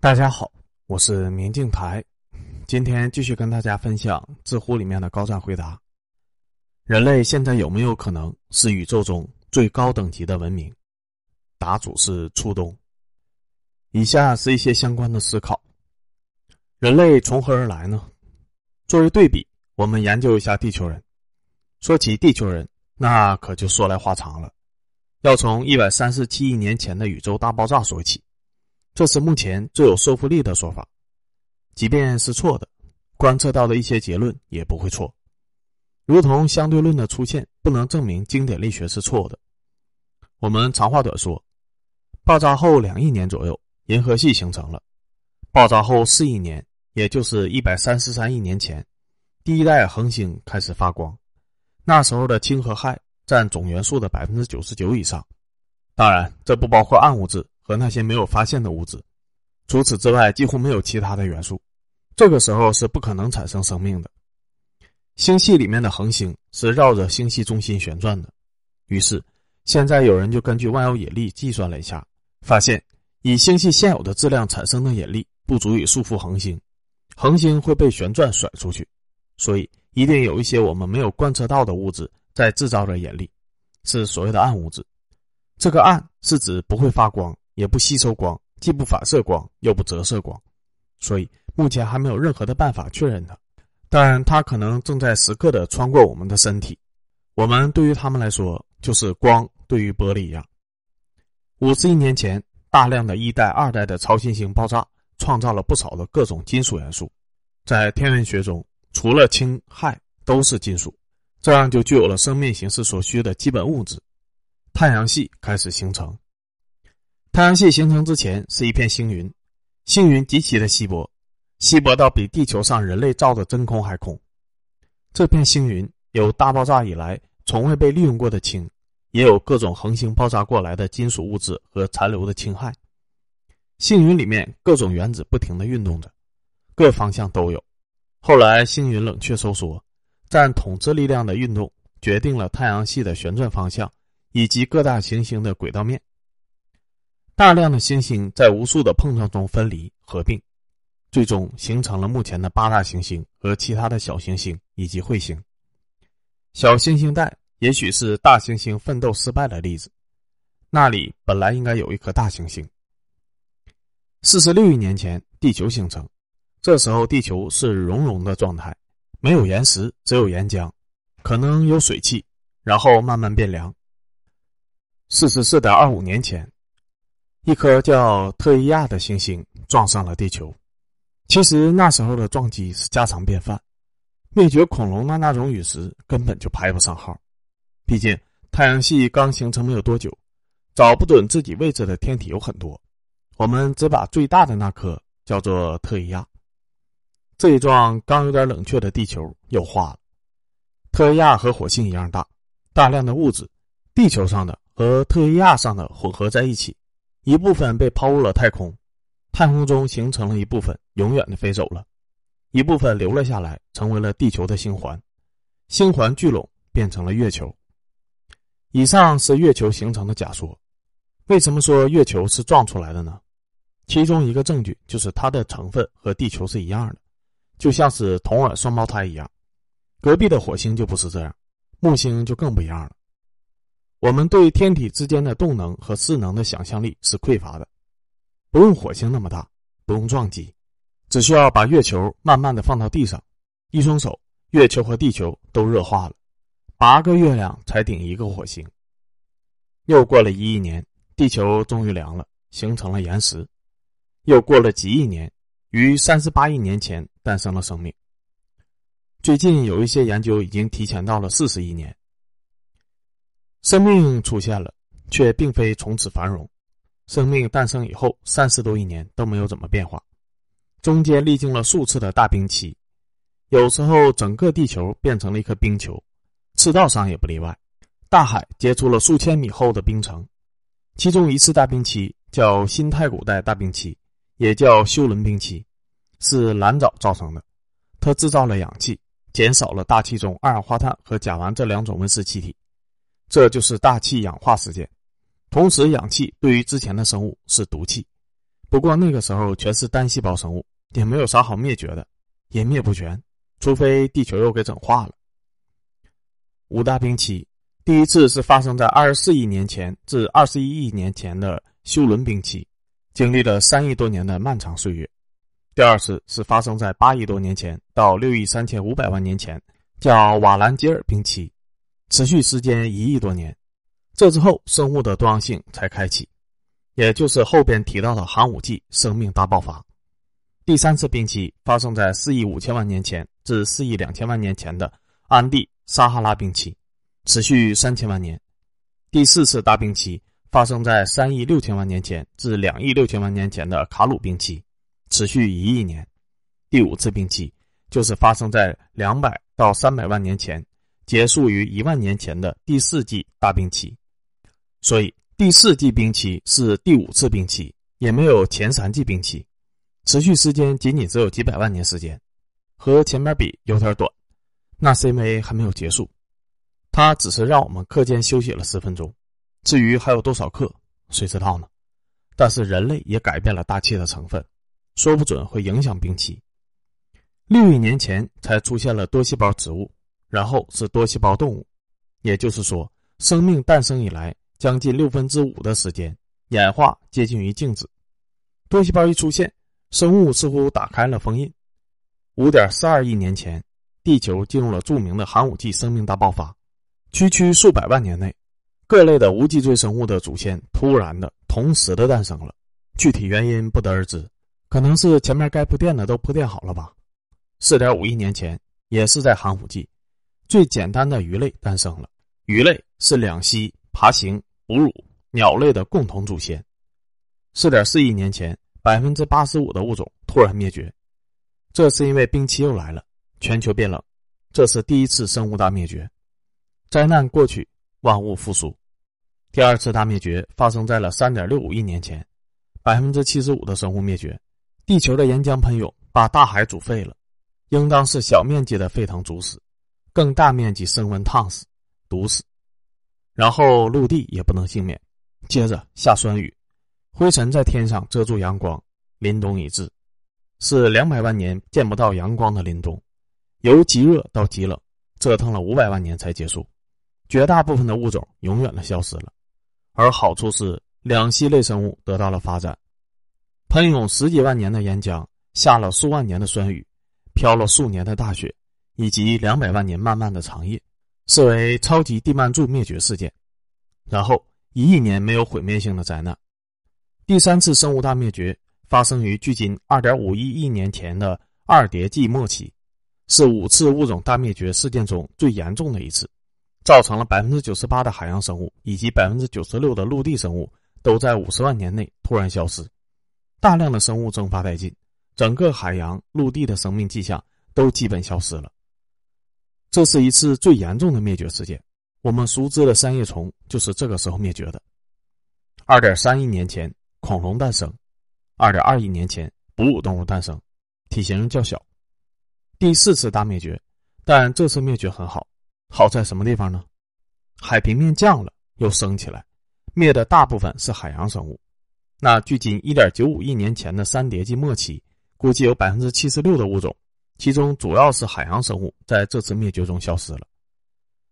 大家好，我是明镜台，今天继续跟大家分享知乎里面的高赞回答：人类现在有没有可能是宇宙中最高等级的文明？答主是初冬。以下是一些相关的思考：人类从何而来呢？作为对比，我们研究一下地球人。说起地球人，那可就说来话长了，要从一百三十七亿年前的宇宙大爆炸说起。这是目前最有说服力的说法，即便是错的，观测到的一些结论也不会错。如同相对论的出现不能证明经典力学是错的。我们长话短说，爆炸后两亿年左右，银河系形成了。爆炸后四亿年，也就是一百三十三亿年前，第一代恒星开始发光。那时候的氢和氦占总元素的百分之九十九以上，当然这不包括暗物质。和那些没有发现的物质，除此之外几乎没有其他的元素。这个时候是不可能产生生命的。星系里面的恒星是绕着星系中心旋转的。于是，现在有人就根据万有引力计算了一下，发现以星系现有的质量产生的引力不足以束缚恒星，恒星会被旋转甩出去。所以，一定有一些我们没有观测到的物质在制造着引力，是所谓的暗物质。这个暗是指不会发光。也不吸收光，既不反射光，又不折射光，所以目前还没有任何的办法确认它。但它可能正在时刻的穿过我们的身体。我们对于他们来说，就是光对于玻璃一样。五十亿年前，大量的一代、二代的超新星爆炸，创造了不少的各种金属元素。在天文学中，除了氢、氦都是金属，这样就具有了生命形式所需的基本物质。太阳系开始形成。太阳系形成之前是一片星云，星云极其的稀薄，稀薄到比地球上人类造的真空还空。这片星云有大爆炸以来从未被利用过的氢，也有各种恒星爆炸过来的金属物质和残留的氢氦。星云里面各种原子不停的运动着，各方向都有。后来星云冷却收缩，占统治力量的运动决定了太阳系的旋转方向以及各大行星的轨道面。大量的星星在无数的碰撞中分离合并，最终形成了目前的八大行星和其他的小行星以及彗星。小行星带也许是大行星奋斗失败的例子，那里本来应该有一颗大行星。四十六亿年前，地球形成，这时候地球是熔融的状态，没有岩石，只有岩浆，可能有水汽，然后慢慢变凉。四十四点二五年前。一颗叫特伊亚的行星撞上了地球。其实那时候的撞击是家常便饭，灭绝恐龙的那种陨石根本就排不上号。毕竟太阳系刚形成没有多久，找不准自己位置的天体有很多。我们只把最大的那颗叫做特伊亚。这一撞刚有点冷却的地球又化了。特伊亚和火星一样大，大量的物质，地球上的和特伊亚上的混合在一起。一部分被抛入了太空，太空中形成了一部分，永远的飞走了；一部分留了下来，成为了地球的星环，星环聚拢变成了月球。以上是月球形成的假说。为什么说月球是撞出来的呢？其中一个证据就是它的成分和地球是一样的，就像是同卵双胞胎一样。隔壁的火星就不是这样，木星就更不一样了。我们对天体之间的动能和势能的想象力是匮乏的，不用火星那么大，不用撞击，只需要把月球慢慢的放到地上，一松手，月球和地球都热化了，八个月亮才顶一个火星。又过了一亿年，地球终于凉了，形成了岩石。又过了几亿年，于三十八亿年前诞生了生命。最近有一些研究已经提前到了四十亿年。生命出现了，却并非从此繁荣。生命诞生以后，三十多亿年都没有怎么变化，中间历经了数次的大冰期。有时候，整个地球变成了一颗冰球，赤道上也不例外。大海结出了数千米厚的冰层。其中一次大冰期叫新太古代大冰期，也叫休伦冰期，是蓝藻造成的。它制造了氧气，减少了大气中二氧化碳和甲烷这两种温室气体。这就是大气氧化事件，同时氧气对于之前的生物是毒气，不过那个时候全是单细胞生物，也没有啥好灭绝的，也灭不全，除非地球又给整化了。五大冰期，第一次是发生在二十四亿年前至二十一亿年前的休伦冰期，经历了三亿多年的漫长岁月；第二次是发生在八亿多年前到六亿三千五百万年前，叫瓦兰吉尔冰期，持续时间一亿多年。这之后，生物的多样性才开启，也就是后边提到的寒武纪生命大爆发。第三次冰期发生在四亿五千万年前至四亿两千万年前的安第。撒哈拉冰期持续三千万年，第四次大冰期发生在三亿六千万年前至两亿六千万年前的卡鲁冰期，持续一亿年。第五次冰期就是发生在两百到三百万年前，结束于一万年前的第四纪大冰期。所以第四纪冰期是第五次冰期，也没有前三纪冰期，持续时间仅仅只有几百万年时间，和前面比有点短。那是因为还没有结束，它只是让我们课间休息了十分钟。至于还有多少课，谁知道呢？但是人类也改变了大气的成分，说不准会影响冰期。六亿年前才出现了多细胞植物，然后是多细胞动物，也就是说，生命诞生以来将近六分之五的时间，演化接近于静止。多细胞一出现，生物似乎打开了封印。五点四二亿年前。地球进入了著名的寒武纪生命大爆发，区区数百万年内，各类的无脊椎生物的祖先突然的同时的诞生了，具体原因不得而知，可能是前面该铺垫的都铺垫好了吧。四点五亿年前，也是在寒武纪，最简单的鱼类诞生了。鱼类是两栖、爬行、哺乳、鸟类的共同祖先。四点四亿年前，百分之八十五的物种突然灭绝，这是因为冰期又来了。全球变冷，这是第一次生物大灭绝。灾难过去，万物复苏。第二次大灭绝发生在了三点六五亿年前，百分之七十五的生物灭绝。地球的岩浆喷涌把大海煮沸了，应当是小面积的沸腾煮死，更大面积升温烫死、毒死。然后陆地也不能幸免，接着下酸雨，灰尘在天上遮住阳光，凛冬已至，是两百万年见不到阳光的凛冬。由极热到极冷，折腾了五百万年才结束，绝大部分的物种永远的消失了，而好处是两栖类生物得到了发展。喷涌十几万年的岩浆，下了数万年的酸雨，飘了数年的大雪，以及两百万年漫漫的长夜，视为超级地幔柱灭绝事件。然后一亿年没有毁灭性的灾难，第三次生物大灭绝发生于距今二点五一亿年前的二叠纪末期。是五次物种大灭绝事件中最严重的一次，造成了百分之九十八的海洋生物以及百分之九十六的陆地生物都在五十万年内突然消失，大量的生物蒸发殆尽，整个海洋、陆地的生命迹象都基本消失了。这是一次最严重的灭绝事件，我们熟知的三叶虫就是这个时候灭绝的。二点三亿年前，恐龙诞生；二点二亿年前，哺乳动物诞生，体型较小。第四次大灭绝，但这次灭绝很好，好在什么地方呢？海平面降了又升起来，灭的大部分是海洋生物。那距今一点九五亿年前的三叠纪末期，估计有百分之七十六的物种，其中主要是海洋生物，在这次灭绝中消失了。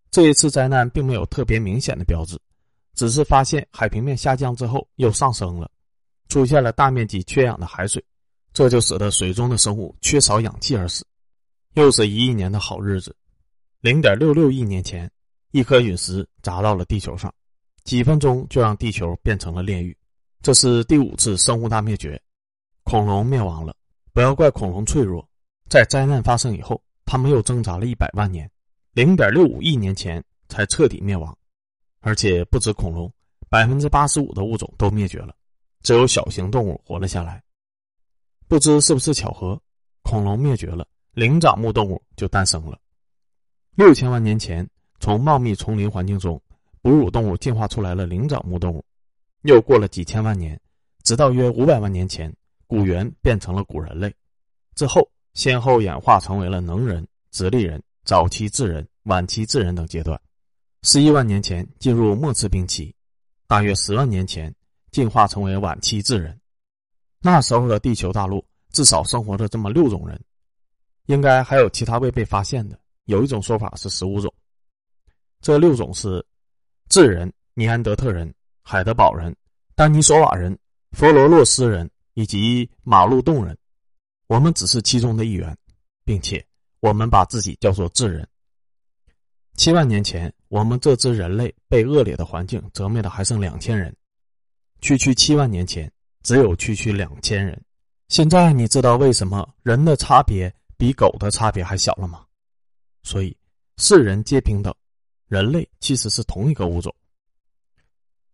这一次灾难并没有特别明显的标志，只是发现海平面下降之后又上升了，出现了大面积缺氧的海水，这就使得水中的生物缺少氧气而死。又是一亿年的好日子，零点六六亿年前，一颗陨石砸到了地球上，几分钟就让地球变成了炼狱。这是第五次生物大灭绝，恐龙灭亡了。不要怪恐龙脆弱，在灾难发生以后，他们又挣扎了一百万年，零点六五亿年前才彻底灭亡。而且不止恐龙，百分之八十五的物种都灭绝了，只有小型动物活了下来。不知是不是巧合，恐龙灭绝了。灵长目动物就诞生了。六千万年前，从茂密丛林环境中，哺乳动物进化出来了灵长目动物。又过了几千万年，直到约五百万年前，古猿变成了古人类。之后，先后演化成为了能人、直立人、早期智人、晚期智人等阶段。十一万年前进入末次冰期，大约十万年前进化成为晚期智人。那时候的地球大陆至少生活着这么六种人，应该还有其他未被发现的。有一种说法是十五种，这六种是智人、尼安德特人、海德堡人、丹尼索瓦人、佛罗洛斯人以及马路洞人。我们只是其中的一员，并且我们把自己叫做智人。七万年前，我们这支人类被恶劣的环境折磨的还剩两千人。区区七万年前，只有区区两千人。现在你知道为什么人的差别比狗的差别还小了吗？所以，世人皆平等，人类其实是同一个物种。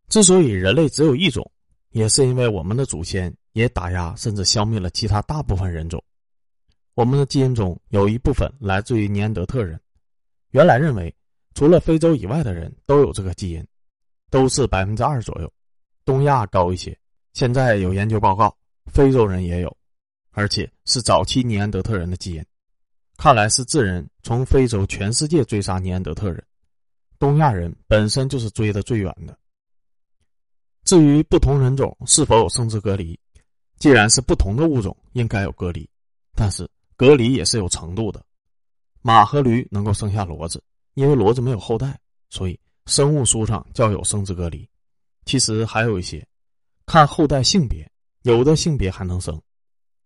之所以人类只有一种，也是因为我们的祖先也打压甚至消灭了其他大部分人种。我们的基因中有一部分来自于尼安德特人。原来认为，除了非洲以外的人都有这个基因，都是百分之二左右，东亚高一些。现在有研究报告，非洲人也有，而且是早期尼安德特人的基因。看来是智人从非洲全世界追杀尼安德特人，东亚人本身就是追得最远的。至于不同人种是否有生殖隔离，既然是不同的物种，应该有隔离，但是隔离也是有程度的。马和驴能够生下骡子，因为骡子没有后代，所以生物书上叫有生殖隔离。其实还有一些，看后代性别，有的性别还能生，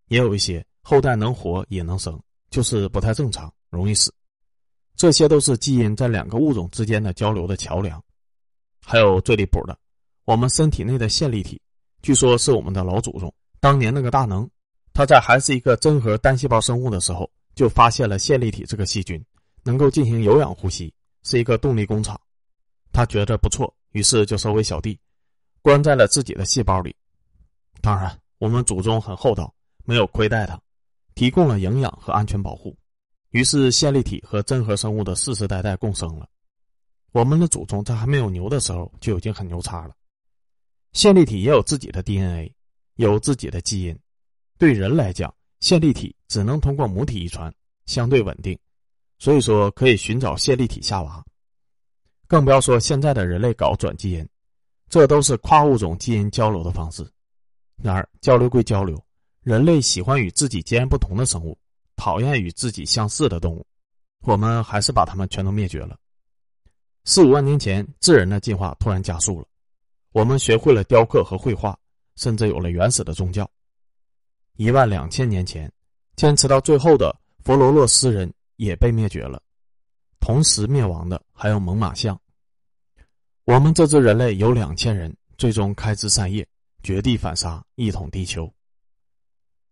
也有一些后代能活也能生，就是不太正常，容易死。这些都是基因在两个物种之间的交流的桥梁。还有最离谱的，我们身体内的线粒体，据说是我们的老祖宗当年那个大能，他在还是一个真核单细胞生物的时候。就发现了线粒体这个细菌，能够进行有氧呼吸，是一个动力工厂。他觉得不错，于是就收为小弟，关在了自己的细胞里。当然，我们祖宗很厚道，没有亏待他，提供了营养和安全保护。于是，线粒体和真核生物的世世代代共生了。我们的祖宗在还没有牛的时候就已经很牛叉了。线粒体也有自己的 DNA，有自己的基因。对人来讲，线粒体只能通过母体遗传，相对稳定，所以说可以寻找线粒体下娃。更不要说现在的人类搞转基因，这都是跨物种基因交流的方式。然而交流归交流，人类喜欢与自己截然不同的生物，讨厌与自己相似的动物，我们还是把它们全都灭绝了。四五万年前，智人的进化突然加速了，我们学会了雕刻和绘画，甚至有了原始的宗教。一万两千年前，坚持到最后的佛罗洛斯人也被灭绝了。同时灭亡的还有猛犸象。我们这支人类有两千人，最终开枝散叶，绝地反杀，一统地球。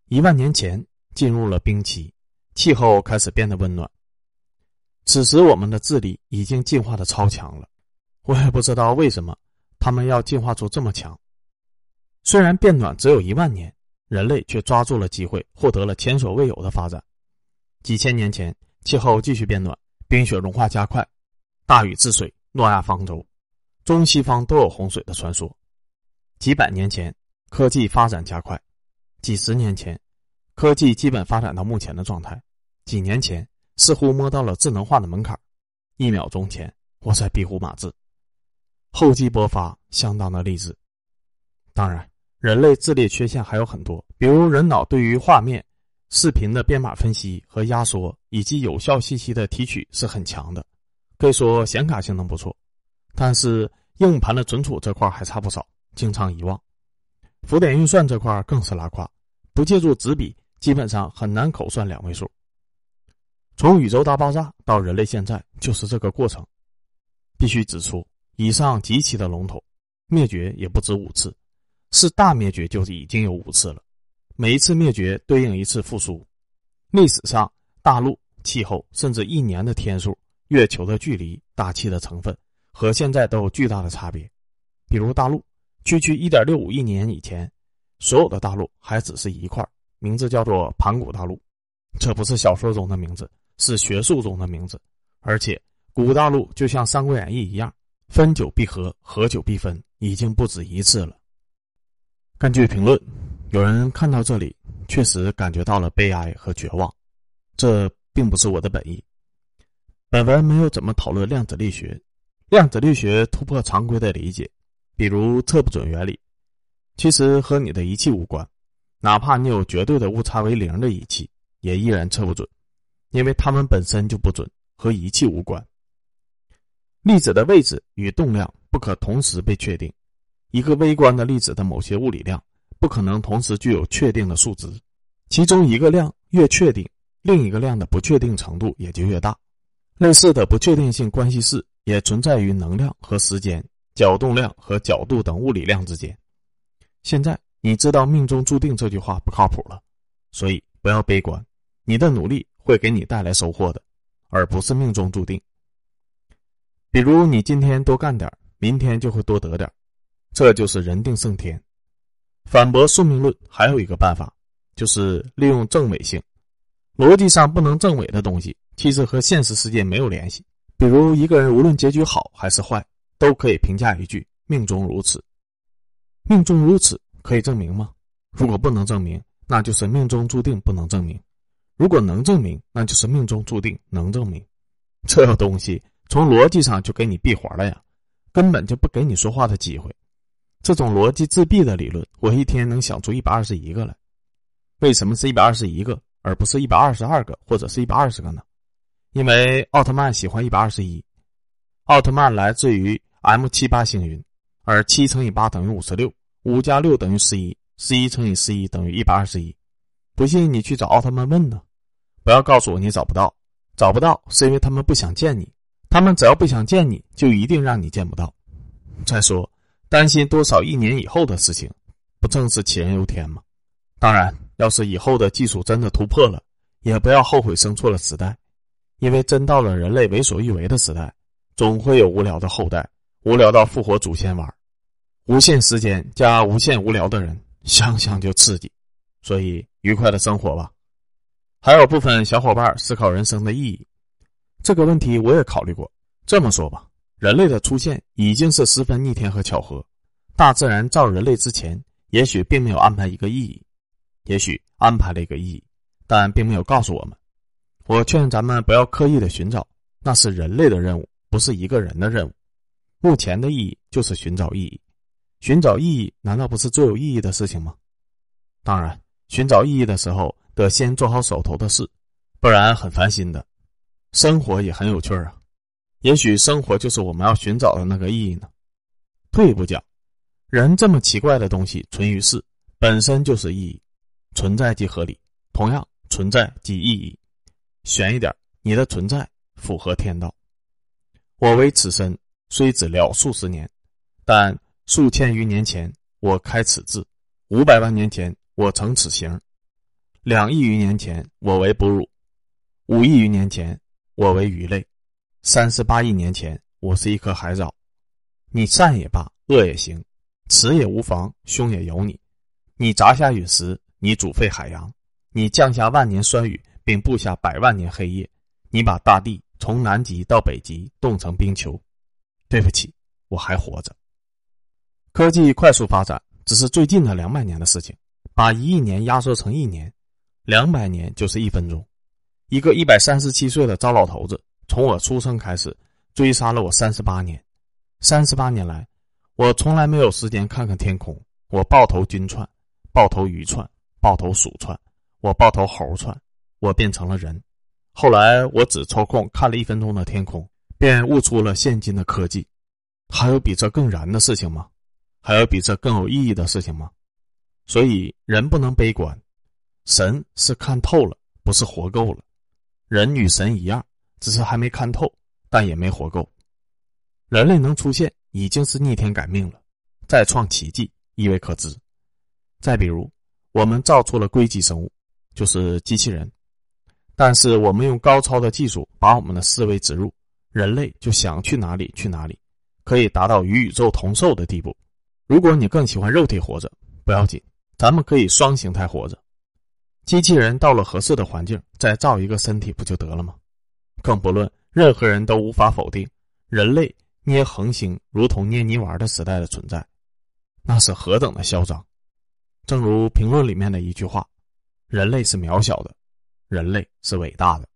一万年前进入了冰期，气候开始变得温暖。此时我们的智力已经进化的超强了。我也不知道为什么他们要进化出这么强。虽然变暖只有一万年。人类却抓住了机会，获得了前所未有的发展。几千年前，气候继续变暖，冰雪融化加快，大禹治水，诺亚方舟，中西方都有洪水的传说。几百年前，科技发展加快；几十年前，科技基本发展到目前的状态；几年前，似乎摸到了智能化的门槛；一秒钟前，我在壁虎马字。厚积薄发，相当的励志。当然。人类智力缺陷还有很多，比如人脑对于画面、视频的编码分析和压缩，以及有效信息的提取是很强的，可以说显卡性能不错。但是硬盘的存储这块还差不少，经常遗忘。浮点运算这块更是拉胯，不借助纸笔，基本上很难口算两位数。从宇宙大爆炸到人类现在，就是这个过程。必须指出，以上极其的笼统，灭绝也不止五次。是大灭绝就是已经有五次了，每一次灭绝对应一次复苏。历史上，大陆、气候，甚至一年的天数、月球的距离、大气的成分，和现在都有巨大的差别。比如大陆，区区一点六五亿年以前，所有的大陆还只是一块，名字叫做盘古大陆。这不是小说中的名字，是学术中的名字。而且，古大陆就像《三国演义》一样，分久必合，合久必分，已经不止一次了。根据评论，有人看到这里确实感觉到了悲哀和绝望，这并不是我的本意。本文没有怎么讨论量子力学，量子力学突破常规的理解，比如测不准原理，其实和你的仪器无关，哪怕你有绝对的误差为零的仪器，也依然测不准，因为它们本身就不准，和仪器无关。粒子的位置与动量不可同时被确定，一个微观的粒子的某些物理量不可能同时具有确定的数值，其中一个量越确定，另一个量的不确定程度也就越大。类似的不确定性关系式也存在于能量和时间、角动量和角度等物理量之间。现在你知道“命中注定”这句话不靠谱了，所以不要悲观，你的努力会给你带来收获的，而不是命中注定。比如你今天多干点明天就会多得点这就是人定胜天。反驳宿命论还有一个办法，就是利用正伪性。逻辑上不能证伪的东西，其实和现实世界没有联系。比如一个人无论结局好还是坏，都可以评价一句“命中如此”。命中如此可以证明吗？如果不能证明，那就是命中注定不能证明；如果能证明，那就是命中注定能证明。这东西。从逻辑上就给你闭环了呀，根本就不给你说话的机会。这种逻辑自闭的理论，我一天能想出一百二十一个来。为什么是一百二十一个，而不是一百二十二个，或者是一百二十个呢？因为奥特曼喜欢一百二十一。奥特曼来自于 M 七八星云，而七乘以八等于五十六，五加六等于十一，十一乘以十一等于一百二十一。不信你去找奥特曼问呢。不要告诉我你找不到，找不到是因为他们不想见你。他们只要不想见你，就一定让你见不到。再说，担心多少亿年以后的事情，不正是杞人忧天吗？当然，要是以后的技术真的突破了，也不要后悔生错了时代，因为真到了人类为所欲为的时代，总会有无聊的后代，无聊到复活祖先玩。无限时间加无限无聊的人，想想就刺激。所以，愉快的生活吧。还有部分小伙伴思考人生的意义。这个问题我也考虑过。这么说吧，人类的出现已经是十分逆天和巧合。大自然造人类之前，也许并没有安排一个意义，也许安排了一个意义，但并没有告诉我们。我劝咱们不要刻意的寻找，那是人类的任务，不是一个人的任务。目前的意义就是寻找意义。寻找意义难道不是最有意义的事情吗？当然，寻找意义的时候得先做好手头的事，不然很烦心的。生活也很有趣啊，也许生活就是我们要寻找的那个意义呢。退一步讲，人这么奇怪的东西存于世，本身就是意义，存在即合理，同样存在即意义。悬一点，你的存在符合天道。我为此身，虽只了数十年，但数千余年前我开此志，五百万年前我成此形，两亿余年前我为哺乳，五亿余年前。我为鱼类，三十八亿年前，我是一颗海藻。你善也罢，恶也行，慈也无妨，凶也有你。你砸下陨石，你煮沸海洋，你降下万年酸雨，并布下百万年黑夜。你把大地从南极到北极冻成冰球。对不起，我还活着。科技快速发展，只是最近的两百年的事情。把一亿年压缩成一年，两百年就是一分钟。一个一百三十七岁的糟老头子，从我出生开始追杀了我三十八年。三十八年来，我从来没有时间看看天空。我抱头金窜，抱头鱼窜，抱头鼠窜，我抱头猴窜，我变成了人。后来我只抽空看了一分钟的天空，便悟出了现今的科技。还有比这更燃的事情吗？还有比这更有意义的事情吗？所以人不能悲观，神是看透了，不是活够了。人与神一样，只是还没看透，但也没活够。人类能出现，已经是逆天改命了，再创奇迹亦未可知。再比如，我们造出了硅基生物，就是机器人，但是我们用高超的技术把我们的思维植入，人类就想去哪里去哪里，可以达到与宇宙同寿的地步。如果你更喜欢肉体活着，不要紧，咱们可以双形态活着。机器人到了合适的环境，再造一个身体不就得了吗？更不论任何人都无法否定人类捏恒星如同捏泥丸的时代的存在，那是何等的嚣张！正如评论里面的一句话：“人类是渺小的，人类是伟大的。”